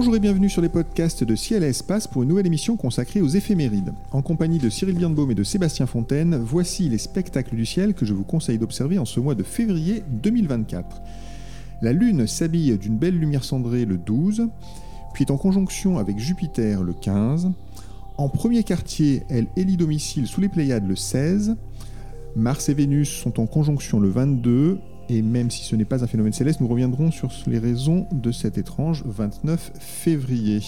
Bonjour et bienvenue sur les podcasts de Ciel et Espace pour une nouvelle émission consacrée aux éphémérides. En compagnie de Cyril Birnbaum et de Sébastien Fontaine, voici les spectacles du ciel que je vous conseille d'observer en ce mois de février 2024. La Lune s'habille d'une belle lumière cendrée le 12, puis est en conjonction avec Jupiter le 15. En premier quartier, elle élit domicile sous les Pléiades le 16. Mars et Vénus sont en conjonction le 22 et même si ce n'est pas un phénomène céleste, nous reviendrons sur les raisons de cet étrange 29 février.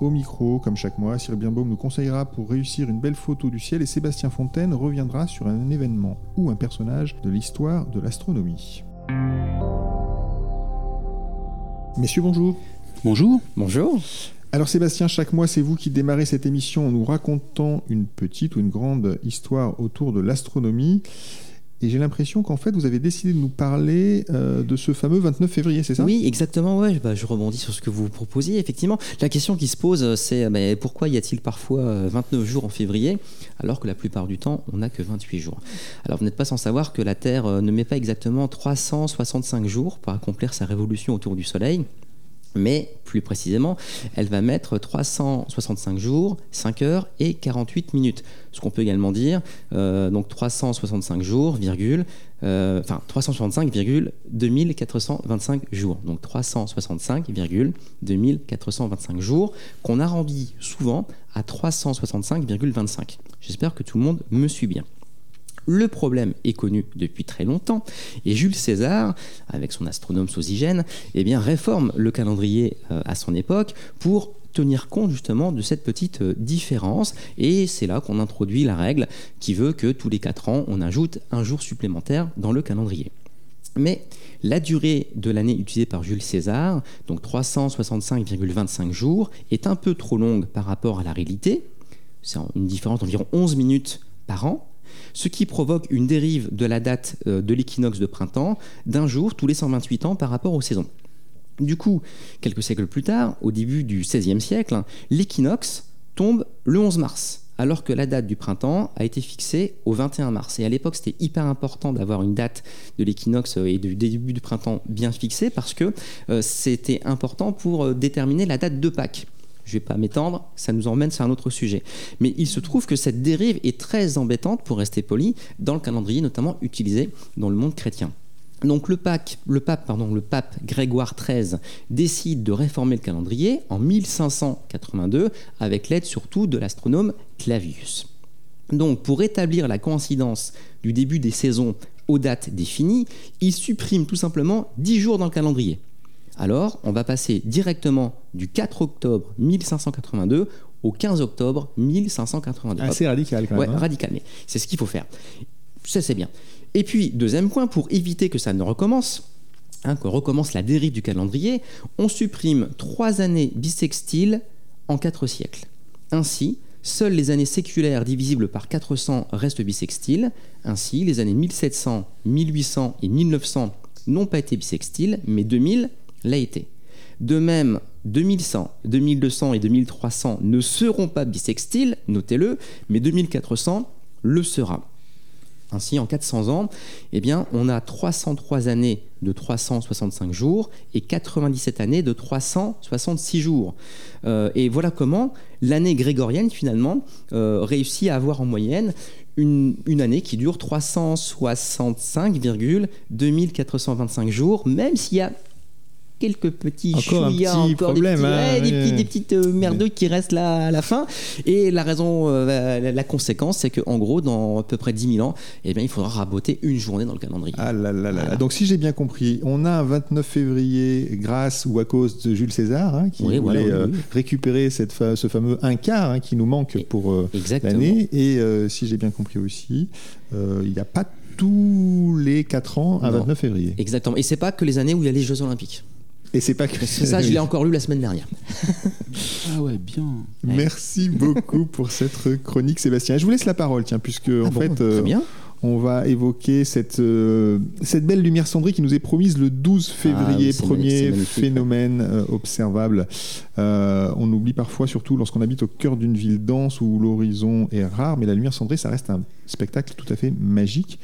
Au micro, comme chaque mois, Cyril Birnbaum nous conseillera pour réussir une belle photo du ciel et Sébastien Fontaine reviendra sur un événement ou un personnage de l'histoire de l'astronomie. Messieurs, bonjour. Bonjour. Bonjour. Alors Sébastien, chaque mois, c'est vous qui démarrez cette émission en nous racontant une petite ou une grande histoire autour de l'astronomie. Et j'ai l'impression qu'en fait, vous avez décidé de nous parler euh, de ce fameux 29 février, c'est ça? Oui, exactement. Ouais. Bah, je rebondis sur ce que vous proposiez. Effectivement, la question qui se pose, c'est mais pourquoi y a-t-il parfois 29 jours en février, alors que la plupart du temps, on n'a que 28 jours? Alors, vous n'êtes pas sans savoir que la Terre euh, ne met pas exactement 365 jours pour accomplir sa révolution autour du Soleil. Mais plus précisément, elle va mettre 365 jours, 5 heures et 48 minutes. Ce qu'on peut également dire, euh, donc 365 jours, virgule, euh, enfin 365,2425 jours. Donc 365,2425 jours qu'on arrondit souvent à 365,25. J'espère que tout le monde me suit bien. Le problème est connu depuis très longtemps et Jules César, avec son astronome Sosygène, eh réforme le calendrier euh, à son époque pour tenir compte justement de cette petite euh, différence et c'est là qu'on introduit la règle qui veut que tous les 4 ans on ajoute un jour supplémentaire dans le calendrier. Mais la durée de l'année utilisée par Jules César, donc 365,25 jours, est un peu trop longue par rapport à la réalité. C'est une différence d'environ 11 minutes par an ce qui provoque une dérive de la date euh, de l'équinoxe de printemps d'un jour tous les 128 ans par rapport aux saisons. Du coup, quelques siècles plus tard, au début du XVIe siècle, l'équinoxe tombe le 11 mars, alors que la date du printemps a été fixée au 21 mars. Et à l'époque, c'était hyper important d'avoir une date de l'équinoxe et du début du printemps bien fixée, parce que euh, c'était important pour euh, déterminer la date de Pâques. Je ne vais pas m'étendre, ça nous emmène sur un autre sujet. Mais il se trouve que cette dérive est très embêtante, pour rester poli, dans le calendrier notamment utilisé dans le monde chrétien. Donc le, pape, pape Grégoire XIII décide de réformer le calendrier en 1582 avec l'aide surtout de l'astronome Clavius. Donc pour établir la coïncidence du début des saisons aux dates définies, il supprime tout simplement 10 jours dans le calendrier. Alors, on va passer directement du 4 octobre 1582 au 15 octobre 1582. Assez radical quand même. Ouais, hein. radical, mais c'est ce qu'il faut faire. Ça, c'est bien. Et puis, deuxième point, pour éviter que ça ne recommence, hein, que recommence la dérive du calendrier, on supprime trois années bissextiles en quatre siècles. Ainsi, seules les années séculaires divisibles par 400 restent bissextiles. Ainsi, les années 1700, 1800 et 1900 n'ont pas été bissextiles, mais 2000 l'a été. De même, 2100, 2200 et 2300 ne seront pas bissextiles, notez-le, mais 2400 le sera. Ainsi, en 400 ans, eh bien, on a 303 années de 365 jours et 97 années de 366 jours. Euh, et voilà comment l'année grégorienne, finalement, euh, réussit à avoir en moyenne une, une, année qui dure 365,2425 jours, même s'il y a quelques petits encore un petit problème, hein, des, petits, des, petites euh, merdeux qui restent là à la fin. Et la raison, euh, la, conséquence, c'est qu'en gros, dans à peu près 10 000 ans, eh bien, il faudra raboter une journée dans le calendrier. Ah là là là. Donc, si j'ai bien compris, on a un 29 février grâce ou à cause de Jules César hein, qui voulait euh, récupérer cette ce fameux un quart hein, qui nous manque pour l'année. Et si j'ai bien compris aussi, il n'y a pas tous les 4 ans à Non. 29 février. Exactement. Et c'est pas que les années où il y a les Jeux Olympiques. Et c'est pas que Parce que ça, je l'ai encore lu la semaine dernière. Ah ouais, bien. Merci beaucoup pour cette chronique, Sébastien. Je vous laisse la parole, tiens, puisque en Ah bon, fait, très euh, bien. on va évoquer cette, euh, cette belle lumière cendrée qui nous est promise le 12 février, Ah oui, c'est premier phénomène euh, observable. Euh, on oublie parfois, surtout lorsqu'on habite au cœur d'une ville dense où l'horizon est rare, mais la lumière cendrée, ça reste un spectacle tout à fait magique.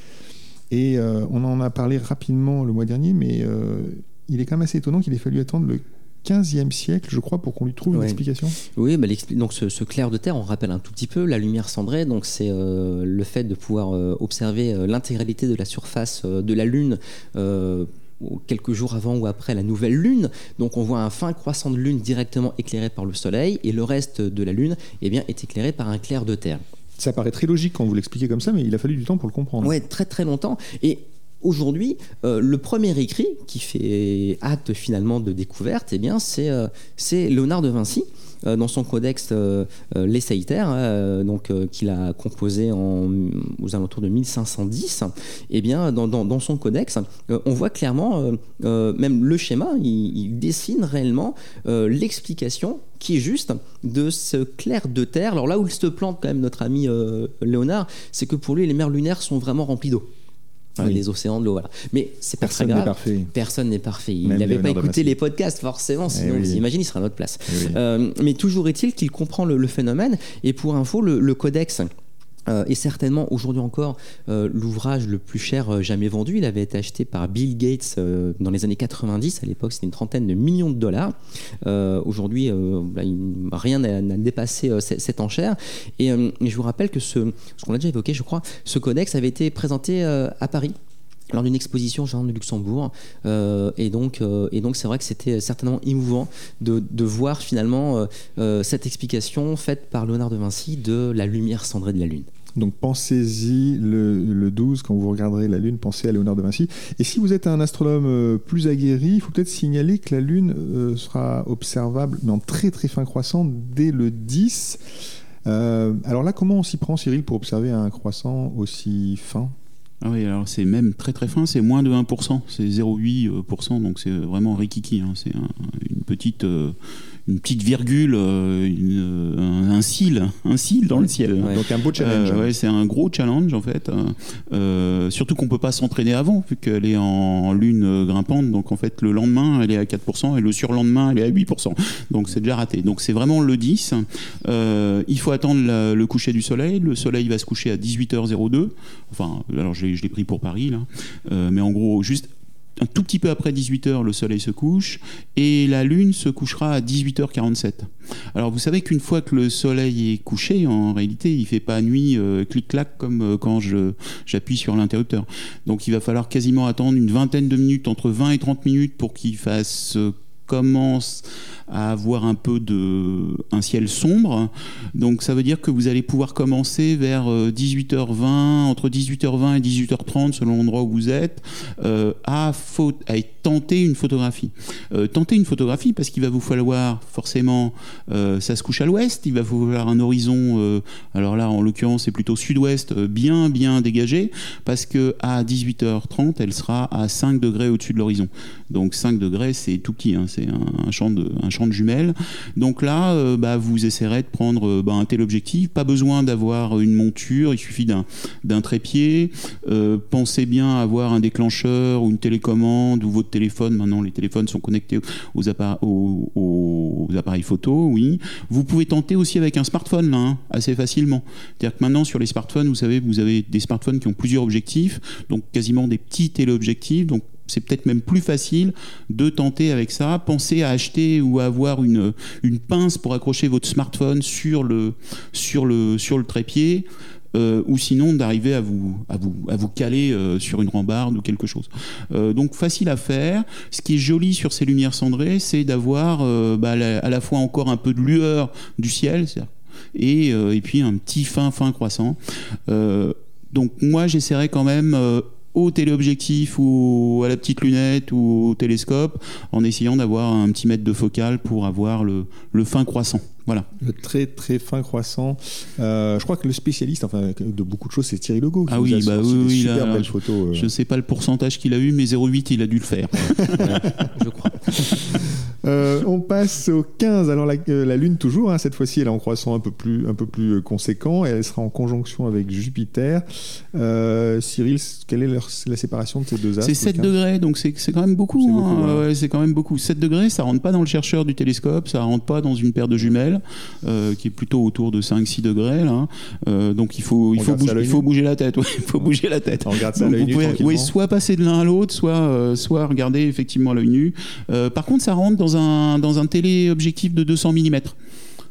Et euh, on en a parlé rapidement le mois dernier, mais euh, il est quand même assez étonnant qu'il ait fallu attendre le 15e siècle, je crois, pour qu'on lui trouve une explication. Oui, bah, donc ce, ce clair de terre, on rappelle un tout petit peu la lumière cendrée. Donc c'est euh, le fait de pouvoir euh, observer euh, l'intégralité de la surface de la Lune. quelques jours avant ou après la nouvelle lune. Donc on voit un fin croissant de lune directement éclairé par le soleil et le reste de la lune eh bien, est éclairé par un clair de terre. Ça paraît très logique quand vous l'expliquez comme ça, mais il a fallu du temps pour le comprendre. Ouais, très très longtemps. Et aujourd'hui, euh, le premier écrit qui fait acte finalement de découverte, eh bien, c'est euh, c'est Léonard de Vinci. euh, dans son codex euh, euh, euh, donc qu'il a composé aux alentours de 1510, eh bien, dans, son codex, on voit clairement, même le schéma, il, il dessine réellement l'explication qui est juste de ce clair de terre. Alors là où il se plante quand même notre ami Léonard, c'est que pour lui, les mers lunaires sont vraiment remplies d'eau. Enfin, Oui. Les océans de l'eau, voilà. Mais c'est pas Personne très n'est grave. parfait. Personne n'est parfait. Il n'avait pas écouté les podcasts, forcément, sinon, oui. vous imaginez, il serait à notre place. Eh oui. Euh, mais toujours est-il qu'il comprend le, le phénomène. Et pour info, le, le codex. Euh, est certainement aujourd'hui encore euh, l'ouvrage le plus cher euh, jamais vendu. Il avait été acheté par Bill Gates dans les années 90. À l'époque, c'était une trentaine de millions de dollars. Aujourd'hui, rien n'a dépassé cette enchère. Et je vous rappelle que ce, ce qu'on a déjà évoqué, je crois, ce codex avait été présenté à Paris lors d'une exposition Jardin de Luxembourg. Et donc, et c'est vrai que c'était certainement émouvant de, voir finalement cette explication faite par Léonard de Vinci de la lumière cendrée de la Lune. Donc pensez-y le, le 12, quand vous regarderez la Lune, pensez à Léonard de Vinci. Et si vous êtes un astronome euh, plus aguerri, il faut peut-être signaler que la Lune euh, sera observable, mais en très très fin croissant, dès le 10. Euh, alors là, comment on s'y prend, Cyril, pour observer un croissant aussi fin? Ah oui, alors c'est même très très fin, c'est moins de 1%, c'est 0,8%, donc c'est vraiment rikiki, hein, c'est un- une petite une petite virgule, euh, une- un, cil, un cil dans le ciel. Ouais. Donc un beau challenge. Euh, ouais, c'est un gros challenge en fait. Euh, euh, surtout qu'on peut pas s'entraîner avant, vu qu'elle est en lune euh, grimpante. Donc en fait, le lendemain, elle est à 4% et le surlendemain, elle est à 8%. Donc c'est déjà raté. Donc c'est vraiment le 10. Euh, il faut attendre la- le coucher du soleil. Le soleil va se coucher à 18h02. Enfin, alors je l'ai pris pour Paris là. Euh, mais en gros, juste un tout petit peu après 18h, le soleil se couche et la lune se couchera à 18h47. Alors vous savez qu'une fois que le soleil est couché, en réalité, il fait pas nuit euh, clic-clac comme euh, quand j'appuie sur l'interrupteur. Donc il va falloir quasiment attendre une vingtaine de minutes, entre 20 et 30 minutes pour qu'il fasse euh, commence à avoir un peu de un ciel sombre. Donc ça veut dire que vous allez pouvoir commencer vers euh, 18h20, entre 18h20 et 18h30 selon l'endroit où vous êtes, euh, à, tenter une photographie. Euh, tenter une photographie parce qu'il va vous falloir forcément, euh, ça se couche à l'ouest, il va vous falloir un horizon, euh, alors là en l'occurrence c'est plutôt sud-ouest, euh, bien bien dégagé, parce que à 18h30 elle sera à 5 degrés au-dessus de l'horizon. Donc 5 degrés c'est tout petit, hein, c'est un, champ de, jumelles. Donc là, euh, bah, vous essaierez de prendre euh, bah, un tel objectif. Pas besoin d'avoir une monture, il suffit d'un trépied. Euh, pensez bien à avoir un déclencheur ou une télécommande ou votre téléphone. Maintenant, les téléphones sont connectés aux, appareils photo, oui. Vous pouvez tenter aussi avec un smartphone, là, hein, assez facilement. C'est-à-dire que maintenant, sur les smartphones, vous savez, vous avez des smartphones qui ont plusieurs objectifs, donc quasiment des petits téléobjectifs. C'est peut-être même plus facile de tenter avec ça. Pensez à acheter ou à avoir une, pince pour accrocher votre smartphone sur le, trépied. euh, ou sinon d'arriver à vous, à, vous, à vous caler euh, sur une rambarde ou quelque chose. Euh, donc facile à faire. Ce qui est joli sur ces lumières cendrées, c'est d'avoir bah, à la fois encore un peu de lueur du ciel et, et puis un petit fin fin croissant. Donc moi j'essaierai quand même au téléobjectif ou à la petite lunette ou au télescope en essayant d'avoir un petit mètre de focale pour avoir le, le fin croissant. Voilà. Le très très fin croissant. Euh, je crois que le spécialiste enfin, de beaucoup de choses, c'est Thierry Legault. qui Ah oui, a bah oui, oui, super là, photos. euh. Je sais pas le pourcentage qu'il a eu, mais 0,8 il a dû le faire. je crois. Euh, on passe au 15. Alors la, euh, la Lune toujours, hein, cette fois-ci, elle est en croissant un peu plus, un peu plus euh, conséquent et elle sera en conjonction avec Jupiter. Euh, Cyril, quelle est leur- la séparation de ces deux astres C'est au 7 15? degrés, donc c'est quand même beaucoup. C'est hein. beaucoup, ouais. Ouais, c'est quand même beaucoup. 7 degrés, ça rentre pas dans le chercheur du télescope, ça rentre pas dans une paire de jumelles, euh, qui est plutôt autour de 5-6 degrés. Là. Donc il faut, il faut, bouger, l'œil il faut nu bouger la tête. ouais, il faut bouger la tête. On regarde ça Donc, vous pouvez soit passer de l'un à l'autre, soit, soit regarder effectivement à l'œil nu. Par contre, ça rentre dans dans un téléobjectif de 200 mm.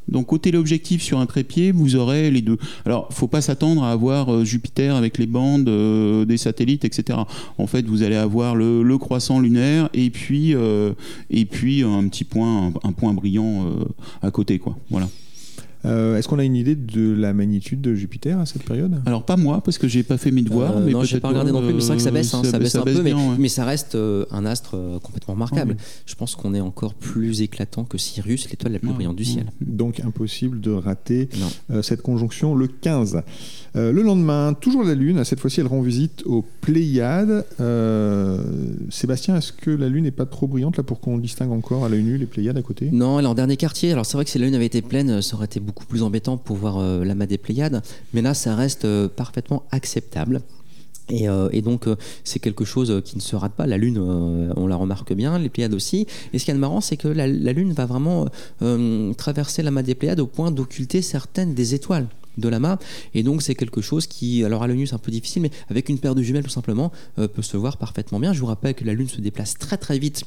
Donc au téléobjectif sur un trépied, vous aurez les deux. Alors, faut pas s'attendre à avoir euh, Jupiter avec les bandes euh, des satellites, etc. En fait, vous allez avoir le, croissant lunaire et puis euh, et puis un petit point, un, point brillant à côté, quoi. Voilà. Euh, Est-ce qu'on a une idée de la magnitude de Jupiter à cette période? Alors pas moi parce que j'ai pas fait mes devoirs. Euh, mais non, j'ai pas regardé non plus, mais c'est vrai que ça baisse, hein, ça, baisse un peu, mais, bien, ouais. mais ça reste euh, un astre euh, complètement remarquable. Ouais. Je pense qu'on est encore plus éclatant que Sirius, l'étoile la plus brillante du ciel. Donc impossible de rater euh, cette conjonction le 15. Euh, le lendemain, toujours la Lune, cette fois-ci elle rend visite aux Pléiades. Euh, Sébastien, est-ce que la Lune n'est pas trop brillante là pour qu'on distingue encore à l'œil nu les Pléiades à côté? Non, elle est en dernier quartier. Alors c'est vrai que si la Lune avait été pleine, ça aurait été beaucoup plus embêtant pour voir euh, l'amas des Pléiades. Mais là, ça reste euh, parfaitement acceptable. Et, euh, donc, c'est quelque chose qui ne se rate pas. La Lune, on la remarque bien, les Pléiades aussi. Et ce qui est marrant, c'est que la, Lune va vraiment traverser l'amas des Pléiades au point d'occulter certaines des étoiles de l'amas. Et donc, c'est quelque chose qui, alors à l'œil c'est un peu difficile, mais avec une paire de jumelles, tout simplement, peut se voir parfaitement bien. Je vous rappelle que la Lune se déplace très très vite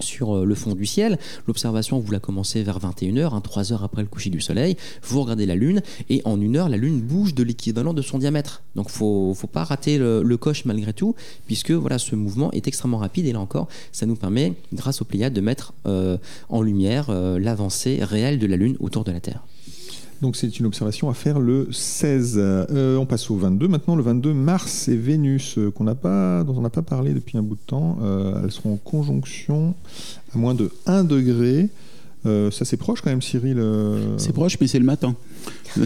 sur euh, le fond du ciel. L'observation, vous la commencez vers 21h, hein, 3 heures après le coucher du soleil. Vous regardez la Lune et en une heure, la Lune bouge de l'équivalent de son diamètre. Donc, faut, faut pas rater le, coche malgré tout, puisque voilà, ce mouvement est extrêmement rapide et là encore, ça nous permet, grâce aux Pléiades, de mettre euh, en lumière euh, l'avancée réelle de la Lune autour de la Terre. Donc c'est une observation à faire le 16. Euh, on passe au 22 maintenant. Le 22, Mars et Vénus, euh, qu'on n'a pas, dont on n'a pas parlé depuis un bout de temps. Euh, elles seront en conjonction à moins de 1 degré. Ça c'est proche quand même, Cyril. C'est proche, mais c'est le matin.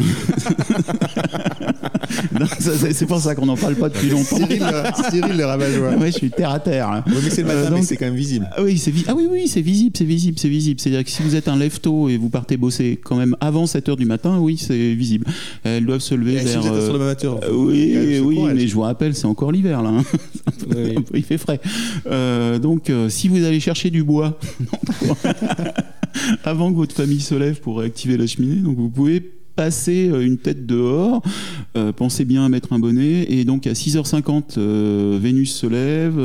C'est pour ça qu'on n'en parle pas depuis longtemps. Cyril, le- Cyril le rabat-joie. Ouais, je suis terre à terre. hein. Ouais, mais c'est le matin, Euh, mais c'est quand même visible. Ah oui, c'est vi- ah oui, oui, c'est visible, c'est visible, c'est visible. C'est-à-dire que si vous êtes un lève-tôt et vous partez bosser quand même avant 7h du matin, oui, c'est visible. Elles doivent se lever Et si vers... vous êtes euh, euh, oui, quand même se oui, courager. mais je vous rappelle, c'est encore l'hiver là. hein. Il fait frais. Euh, donc, euh, si vous allez chercher du bois avant que votre famille se lève pour réactiver la cheminée, donc vous pouvez passer euh, une tête dehors, euh, pensez bien à mettre un bonnet, et donc à 6h50, euh, Vénus se lève,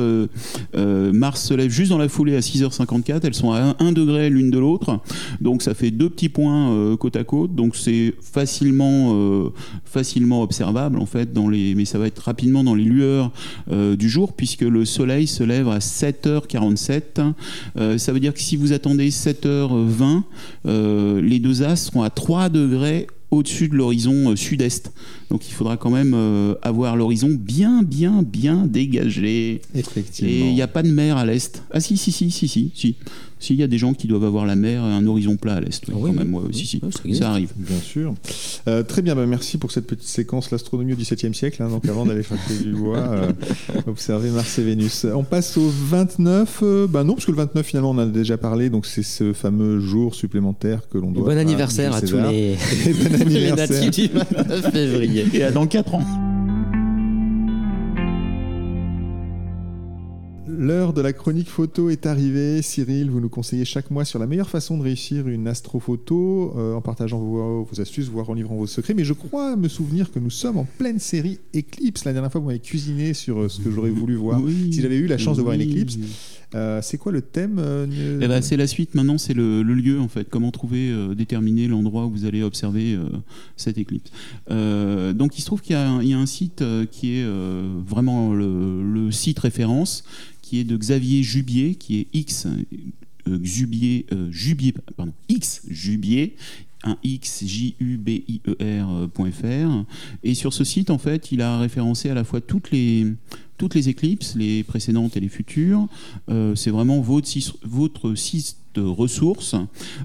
Mars se lève juste dans la foulée à 6h54, elles sont à 1 degré l'une de l'autre, donc ça fait deux petits points côte à côte, donc c'est facilement, facilement observable en fait, dans les, mais ça va être rapidement dans les lueurs du jour, puisque le soleil se lève à 7h47, Euh, ça veut dire que si vous attendez 7h20, euh, les deux astres seront à 3 degrés au-dessus de l'horizon euh, sud-est. Donc il faudra quand même euh, avoir l'horizon bien, bien, bien dégagé. Effectivement. Et il n'y a pas de mer à l'est. Ah si, si, si, si, si, si. Si, il y a des gens qui doivent avoir la mer et un horizon plat à l'est. oui, Ah oui, quand oui. même, ouais, si, si. oui, ça arrive. Bien sûr. Euh, très bien, bah, merci pour cette petite séquence, l'astronomie au XVIIe siècle, hein, donc avant d'aller chercher du bois, euh, observer Mars et Vénus. On passe au 29, euh, bah non, parce que le 29 finalement on en a déjà parlé, donc c'est ce fameux jour supplémentaire que l'on doit... Bon anniversaire à tous les, bon les anniversaire. natifs du 29 février. Et à dans 4 ans. L'heure de la chronique photo est arrivée. Cyril, vous nous conseillez chaque mois sur la meilleure façon de réussir une astrophoto euh, en partageant vos, vos astuces, voire en livrant vos secrets. Mais je crois me souvenir que nous sommes en pleine série Eclipse. La dernière fois, vous m'avez cuisiné sur euh, ce que j'aurais voulu voir. Oui. Si j'avais eu la chance de voir une éclipse. Euh, c'est quoi le thème euh, Eh ben, c'est la suite maintenant, c'est le, le lieu en fait. Comment trouver, euh, déterminer l'endroit où vous allez observer cette éclipse. Donc il se trouve qu'il y, a un- il y a un site qui est vraiment le, le site référence, qui est de Xavier Jubier, qui est X euh, Jubier, euh, Jubier, pardon, X Jubier. Un X J U B I E euh, et sur ce site en fait il a référencé à la fois toutes les toutes les éclipses, les précédentes et les futures, c'est vraiment votre, votre site ressources.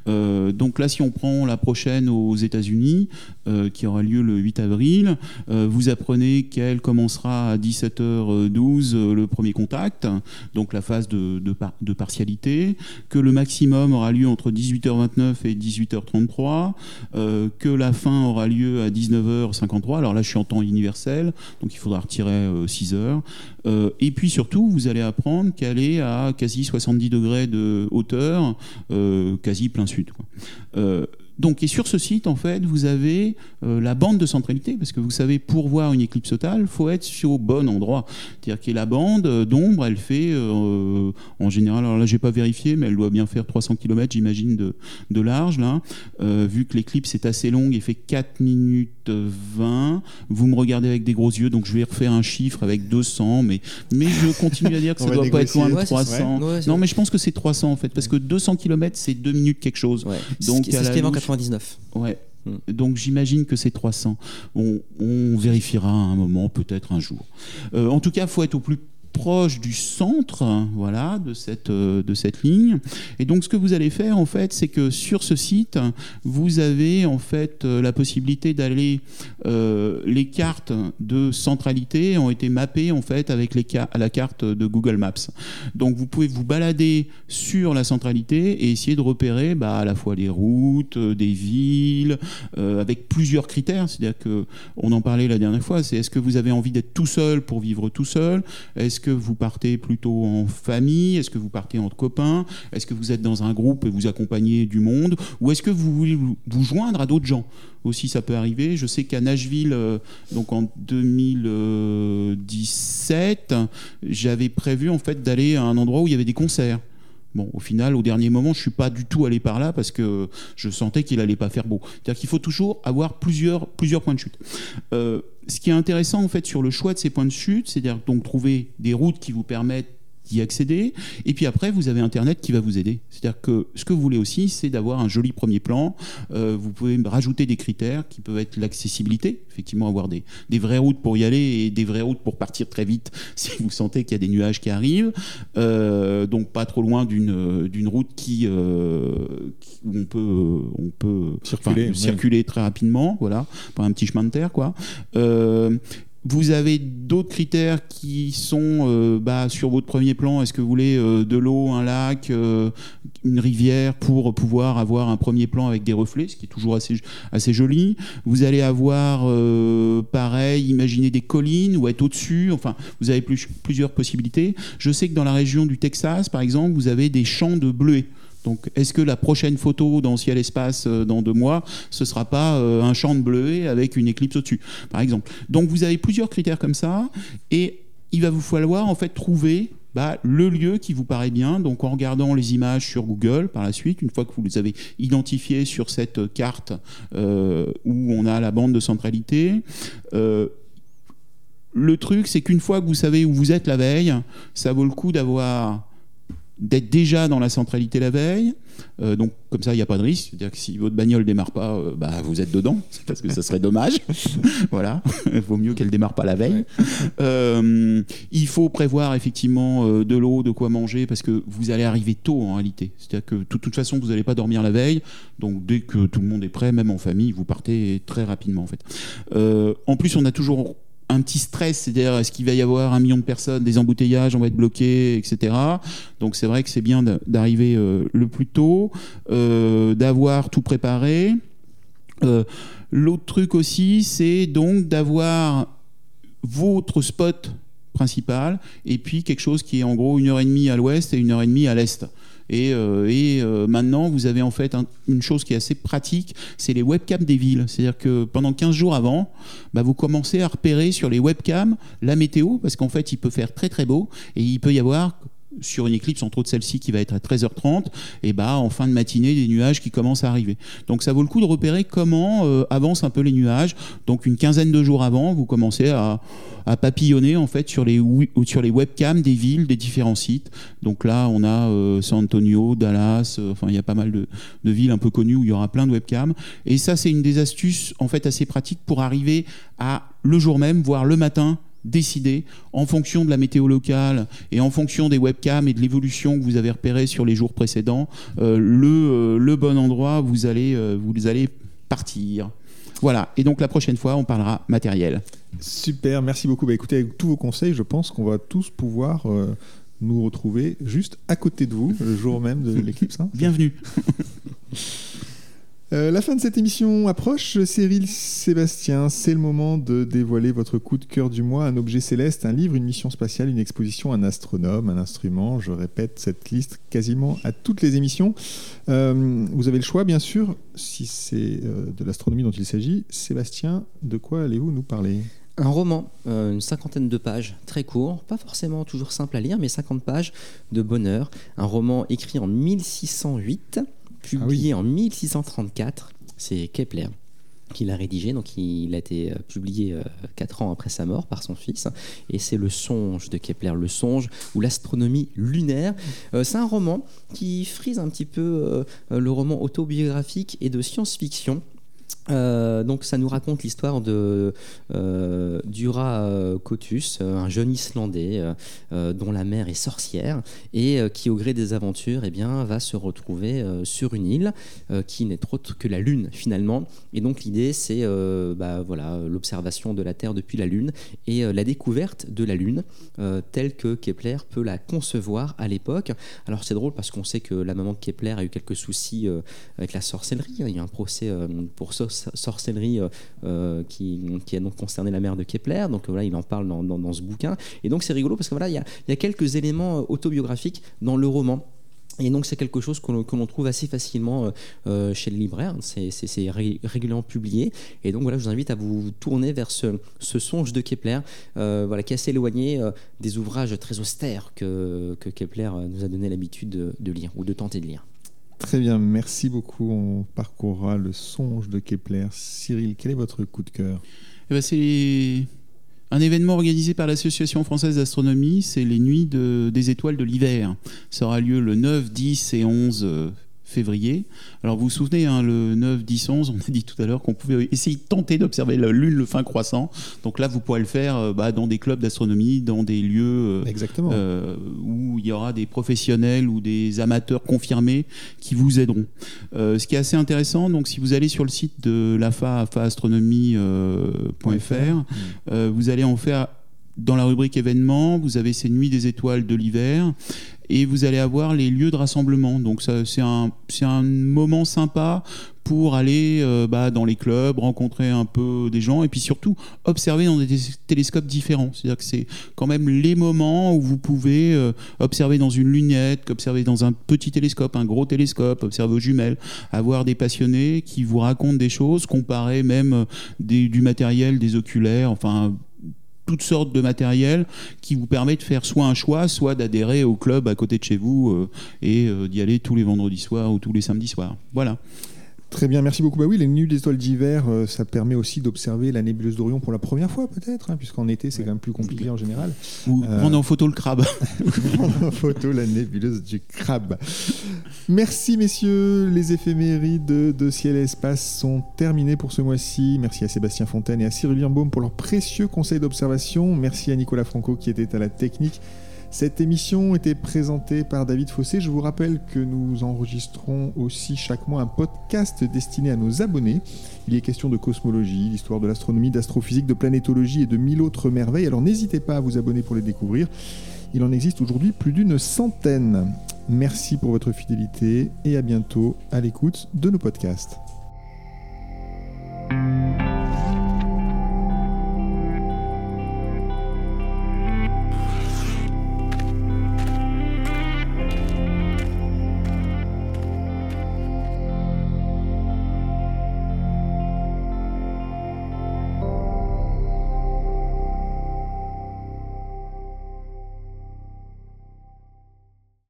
Euh, donc là, si on prend la prochaine aux États-Unis, euh, qui aura lieu le 8 avril, euh, vous apprenez qu'elle commencera à 17h12 le premier contact, donc la phase de, de, partialité, que le maximum aura lieu entre 18h29 et 18h33, que la fin aura lieu à 19h53. Alors là, je suis en temps universel, donc il faudra retirer 6 heures. et puis surtout, vous allez apprendre qu'elle est à quasi 70 degrés de hauteur quasi plein sud. Euh, donc, et sur ce site, en fait, vous avez euh, la bande de centralité, parce que vous savez, pour voir une éclipse totale, il faut être au bon endroit. C'est-à-dire que la bande d'ombre, elle fait, en général, alors là, j'ai pas vérifié, mais elle doit bien faire 300 km, j'imagine, de, large, vu que l'éclipse est assez longue, elle fait 4 minutes 20. Vous me regardez avec des gros yeux, donc je vais refaire un chiffre avec 200, mais, mais je continue à dire que ça doit pas être loin de 300. non, mais je pense que c'est 300, en fait, parce que 200 km, c'est 2 minutes quelque chose. Donc, c'est ce qui est en 99. Ouais. Hmm. Donc j'imagine que c'est 300. On, on, vérifiera à un moment, peut-être un jour. Euh, en tout cas, il faut être au plus proche du centre voilà, de, cette, euh, de cette ligne. Et donc ce que vous allez faire en fait, c'est que sur ce site, vous avez en fait euh, la possibilité d'aller euh, les cartes de centralité ont été mappées en fait avec les la carte de Google Maps. Donc vous pouvez vous balader sur la centralité et essayer de repérer bah, à la fois les routes, des villes, avec plusieurs critères. C'est-à-dire que on en parlait la dernière fois. C'est est-ce que vous avez envie d'être tout seul pour vivre tout seul? Est-ce que vous partez plutôt en famille? Est-ce que vous partez entre copains? Est-ce que vous êtes dans un groupe et vous accompagnez du monde? Ou est-ce que vous voulez vous joindre à d'autres gens? Aussi ça peut arriver. Je sais qu'à Nashville, euh, donc en 2017, j'avais prévu en fait d'aller à un endroit où il y avait des concerts. Bon, au final, au dernier moment, je suis pas du tout allé par là parce que je sentais qu'il allait pas faire beau. C'est-à-dire qu'il faut toujours avoir plusieurs, plusieurs points de chute. Euh, ce qui est intéressant en fait sur le choix de ces points de chute, c'est-à-dire donc trouver des routes qui vous permettent d'y accéder. Et puis après, vous avez Internet qui va vous aider. C'est-à-dire que ce que vous voulez aussi, c'est d'avoir un joli premier plan. Euh, vous pouvez rajouter des critères qui peuvent être l'accessibilité, effectivement, avoir des, des, vraies routes pour y aller et des vraies routes pour partir très vite si vous sentez qu'il y a des nuages qui arrivent. Euh, donc pas trop loin d'une route qui, euh, où on peut on peut circuler, circuler très rapidement, voilà, par un petit chemin de terre, quoi. Vous avez d'autres critères qui sont euh, bah, sur votre premier plan. Est-ce que vous voulez euh, de l'eau, un lac, euh, une rivière pour pouvoir avoir un premier plan avec des reflets, ce qui est toujours assez, assez joli. Vous allez avoir, pareil, imaginer des collines ou être au-dessus. Enfin, vous avez plusieurs possibilités. Je sais que dans la région du Texas, par exemple, vous avez des champs de bleuets. Donc, est-ce que la prochaine photo dans Ciel Espace euh, dans deux mois, ce sera pas euh, un champ de bleuet avec une éclipse au-dessus, par exemple? Donc, vous avez plusieurs critères comme ça, et il va vous falloir en fait trouver bah, le lieu qui vous paraît bien. Donc, en regardant les images sur Google par la suite, une fois que vous les avez identifiées sur cette carte euh, où on a la bande de centralité. le truc, c'est qu'une fois que vous savez où vous êtes la veille, ça vaut le coup d'avoir d'être déjà dans la centralité la veille. Euh, donc comme ça, il n'y a pas de risque. C'est-à-dire que si votre bagnole démarre pas, euh, bah, vous êtes dedans, parce que ça serait dommage. voilà, il vaut mieux qu'elle démarre pas la veille. Euh, il faut prévoir effectivement de l'eau, de quoi manger, parce que vous allez arriver tôt en réalité. C'est-à-dire que de toute façon, vous n'allez pas dormir la veille. Donc dès que tout le monde est prêt, même en famille, vous partez très rapidement en fait. en plus, on a toujours un petit stress, c'est-à-dire est-ce qu'il va y avoir un million de personnes, des embouteillages, on va être bloqué, etc. Donc c'est vrai que c'est bien d'arriver euh, le plus tôt, euh, d'avoir tout préparé. Euh, l'autre truc aussi, c'est donc d'avoir votre spot principal et puis quelque chose qui est en gros une heure et demie à l'ouest et une heure et demie à l'est. Et, euh, euh, maintenant, vous avez en fait une chose qui est assez pratique, c'est les webcams des villes. C'est-à-dire que pendant 15 jours avant, bah, vous commencez à repérer sur les webcams la météo, parce qu'en fait, il peut faire très très beau et il peut y avoir sur une éclipse, entre autres celle-ci qui va être à 13h30, et bah en fin de matinée des nuages qui commencent à arriver. Donc ça vaut le coup de repérer comment euh, avancent un peu les nuages. Donc une quinzaine de jours avant, vous commencez à, papillonner en fait sur les sur les webcams des villes, des différents sites. Donc là, on a euh, San Antonio, Dallas, euh, enfin il y a pas mal de, de, villes un peu connues où il y aura plein de webcams. Et ça, c'est une des astuces en fait assez pratiques pour arriver à le jour même, voire le matin décider en fonction de la météo locale et en fonction des webcams et de l'évolution que vous avez repérée sur les jours précédents, euh, le, euh, le, bon endroit où vous allez, euh, vous allez partir. Voilà, et donc la prochaine fois, on parlera matériel. Super, merci beaucoup. Bah, écoutez, avec tous vos conseils, je pense qu'on va tous pouvoir nous retrouver juste à côté de vous le jour même de l'éclipse. Bienvenue. Euh, la fin de cette émission approche. Cyril Sébastien, c'est le moment de dévoiler votre coup de cœur du mois, un objet céleste, un livre, une mission spatiale, une exposition, un astronome, un instrument. Je répète cette liste quasiment à toutes les émissions. Euh, vous avez le choix, bien sûr, si c'est euh, de l'astronomie dont il s'agit. Sébastien, de quoi allez-vous nous parler? Un roman, une cinquantaine de pages, très court, pas forcément toujours simple à lire, mais 50 pages de bonheur. Un roman écrit en 1608 publié ah en 1634. C'est Kepler qui l'a rédigé, donc il a été euh, publié euh, quatre ans après sa mort par son fils, et c'est le songe de Kepler, le songe ou l'astronomie lunaire. Euh, c'est un roman qui frise un petit peu le roman autobiographique et de science-fiction euh, donc ça nous raconte l'histoire de euh, Dura euh, Cotus, un jeune Islandais dont la mère est sorcière et qui au gré des aventures eh bien, va se retrouver sur une île qui n'est autre que la Lune finalement. Et donc l'idée c'est bah, voilà, l'observation de la Terre depuis la Lune et la découverte de la Lune telle que Kepler peut la concevoir à l'époque. Alors c'est drôle parce qu'on sait que la maman de Kepler a eu quelques soucis avec la sorcellerie. Il y a un procès pour ça sorcellerie euh, euh, qui, a donc concerné la mère de Kepler. Donc voilà, il en parle dans, ce bouquin. Et donc c'est rigolo parce que voilà, il y a, quelques éléments euh, autobiographiques dans le roman. Et donc c'est quelque chose que l'on trouve assez facilement chez le libraire, c'est régulièrement publié. Et donc voilà, je vous invite à vous tourner vers ce, songe de Kepler, voilà, qui est assez éloigné des ouvrages très austères que, Kepler nous a donné l'habitude de, de, lire ou de tenter de lire. Très bien, merci beaucoup. On parcourra le songe de Kepler. Cyril, quel est votre coup de cœur? Eh ben, C'est un événement organisé par l'Association française d'astronomie, c'est les nuits des étoiles de l'hiver. Ça aura lieu le 9, 10 et 11 février. Alors vous vous souvenez, hein, le 9, 10, 11, on a dit tout à l'heure qu'on pouvait essayer de tenter d'observer la Lune, le fin croissant. Donc là, vous pourrez le faire euh, bah, dans des clubs d'astronomie, dans des lieux euh, euh, où il y aura des professionnels ou des amateurs confirmés qui vous aideront. ce qui est assez intéressant, donc si vous allez sur le site de l'AFA, afaastronomie.fr, vous allez en faire dans la rubrique événements, vous avez ces nuits des étoiles de l'hiver et vous allez avoir les lieux de rassemblement. Donc c'est un, un moment sympa pour aller euh, bah, dans les clubs, rencontrer un peu des gens et puis surtout observer dans des télescopes différents. C'est-à-dire que c'est quand même les moments où vous pouvez euh, observer dans une lunette, observer dans un petit télescope, un gros télescope, observer aux jumelles, avoir des passionnés qui vous racontent des choses, comparer même euh, du matériel, des oculaires, enfin toutes sortes de matériel qui vous permet de faire soit un choix, soit d'adhérer au club à côté de chez vous euh, et euh, d'y aller tous les vendredis soirs ou tous les samedis soirs. Voilà. Très bien, merci beaucoup. Bah oui, les nuits d'étoiles d'hiver, euh, ça permet aussi d'observer la nébuleuse d'Orion pour la première fois, peut-être, hein, puisqu'en été, c'est quand même plus compliqué en général. Ou prendre en photo le crabe. prendre en photo la nébuleuse du crabe. Merci, messieurs. Les éphémérides de, de Ciel et Espace sont terminées pour ce mois-ci. Merci à Sébastien Fontaine et à Cyril Birnbaum pour leurs précieux conseils d'observation. Merci à Nicolas Franco qui était à la technique. Cette émission était présentée par David Fossé. Je vous rappelle que nous enregistrons aussi chaque mois un podcast destiné à nos abonnés. Il est question de cosmologie, d'histoire de l'astronomie, d'astrophysique, de planétologie et de mille autres merveilles. Alors n'hésitez pas à vous abonner pour les découvrir. Il en existe aujourd'hui plus d'une centaine. Merci pour votre fidélité et à bientôt à l'écoute de nos podcasts.